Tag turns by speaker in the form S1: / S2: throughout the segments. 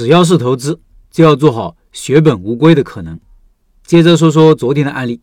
S1: 只要是投资，就要做好血本无归的可能。接着说说昨天的案例，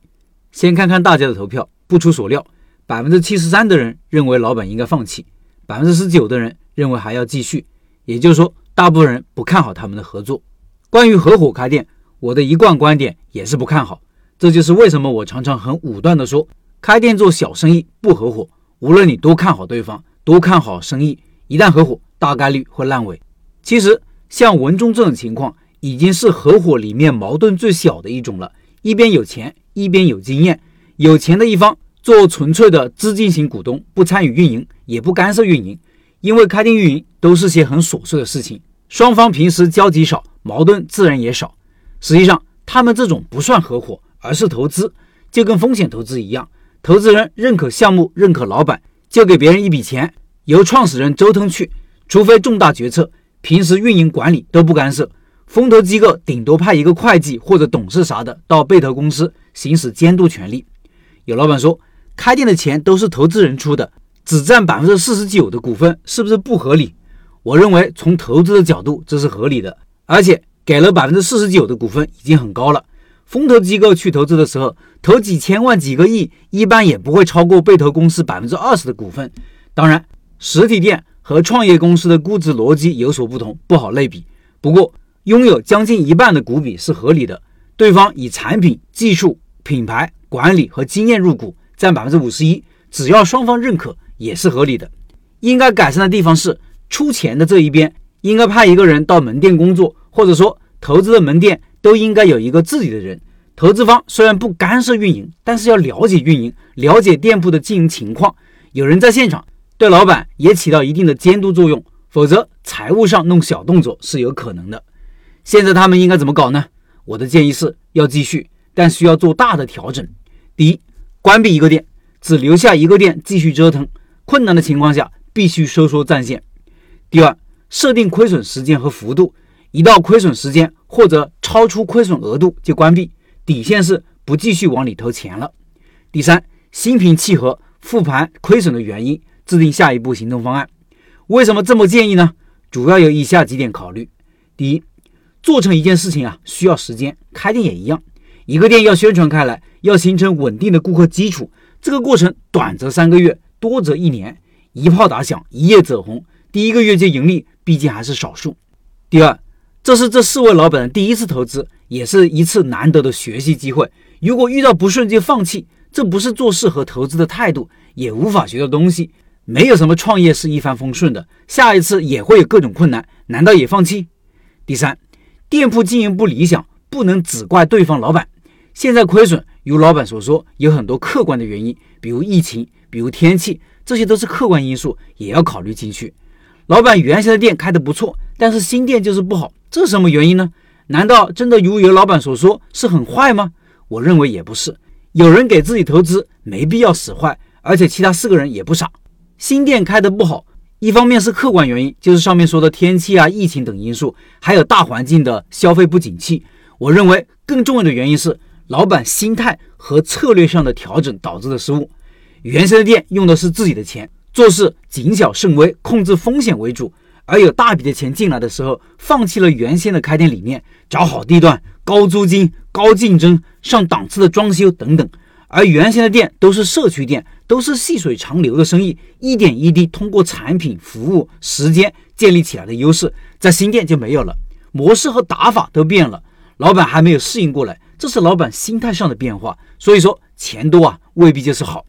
S1: 先看看大家的投票。不出所料，百分之七十三的人认为老板应该放弃，百分之十九的人认为还要继续。也就是说，大部分人不看好他们的合作。关于合伙开店，我的一贯观点也是不看好。这就是为什么我常常很武断地说，开店做小生意不合伙。无论你多看好对方，多看好生意，一旦合伙，大概率会烂尾。其实。像文中这种情况，已经是合伙里面矛盾最小的一种了。一边有钱，一边有经验。有钱的一方做纯粹的资金型股东，不参与运营，也不干涉运营，因为开店运营都是些很琐碎的事情，双方平时交集少，矛盾自然也少。实际上，他们这种不算合伙，而是投资，就跟风险投资一样。投资人认可项目，认可老板，就给别人一笔钱，由创始人周腾去，除非重大决策。平时运营管理都不干涉，风投机构顶多派一个会计或者董事啥的到被投公司行使监督权利。有老板说，开店的钱都是投资人出的，只占百分之四十九的股份，是不是不合理？我认为从投资的角度这是合理的，而且给了百分之四十九的股份已经很高了。风投机构去投资的时候，投几千万、几个亿，一般也不会超过被投公司百分之二十的股份。当然，实体店。和创业公司的估值逻辑有所不同，不好类比。不过，拥有将近一半的股比是合理的。对方以产品、技术、品牌管理和经验入股，占百分之五十一，只要双方认可，也是合理的。应该改善的地方是，出钱的这一边应该派一个人到门店工作，或者说投资的门店都应该有一个自己的人。投资方虽然不干涉运营，但是要了解运营，了解店铺的经营情况，有人在现场。对老板也起到一定的监督作用，否则财务上弄小动作是有可能的。现在他们应该怎么搞呢？我的建议是要继续，但需要做大的调整。第一，关闭一个店，只留下一个店继续折腾。困难的情况下，必须收缩战线。第二，设定亏损时间和幅度，一到亏损时间或者超出亏损额度就关闭，底线是不继续往里投钱了。第三，心平气和复盘亏损的原因。制定下一步行动方案。为什么这么建议呢？主要有以下几点考虑：第一，做成一件事情啊，需要时间，开店也一样。一个店要宣传开来，要形成稳定的顾客基础，这个过程短则三个月，多则一年。一炮打响，一夜走红，第一个月就盈利，毕竟还是少数。第二，这是这四位老板的第一次投资，也是一次难得的学习机会。如果遇到不顺就放弃，这不是做事和投资的态度，也无法学到东西。没有什么创业是一帆风顺的，下一次也会有各种困难，难道也放弃？第三，店铺经营不理想，不能只怪对方老板。现在亏损，如老板所说，有很多客观的原因，比如疫情，比如天气，这些都是客观因素，也要考虑进去。老板原先的店开得不错，但是新店就是不好，这是什么原因呢？难道真的如有老板所说是很坏吗？我认为也不是，有人给自己投资，没必要使坏，而且其他四个人也不傻。新店开的不好，一方面是客观原因，就是上面说的天气啊、疫情等因素，还有大环境的消费不景气。我认为更重要的原因是老板心态和策略上的调整导致的失误。原先的店用的是自己的钱，做事谨小慎微，控制风险为主，而有大笔的钱进来的时候，放弃了原先的开店理念，找好地段、高租金、高竞争、上档次的装修等等。而原先的店都是社区店，都是细水长流的生意，一点一滴通过产品、服务、时间建立起来的优势，在新店就没有了，模式和打法都变了，老板还没有适应过来，这是老板心态上的变化。所以说，钱多啊未必就是好，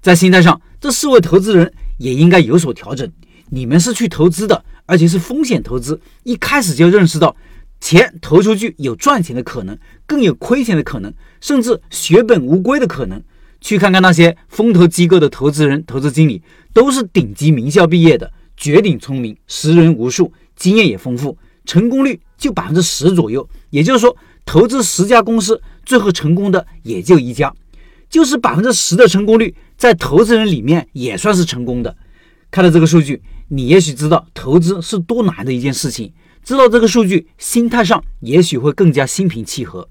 S1: 在心态上，这四位投资人也应该有所调整。你们是去投资的，而且是风险投资，一开始就认识到。钱投出去有赚钱的可能，更有亏钱的可能，甚至血本无归的可能。去看看那些风投机构的投资人、投资经理，都是顶级名校毕业的，绝顶聪明，识人无数，经验也丰富，成功率就百分之十左右。也就是说，投资十家公司，最后成功的也就一家，就是百分之十的成功率，在投资人里面也算是成功的。看到这个数据，你也许知道投资是多难的一件事情。知道这个数据，心态上也许会更加心平气和。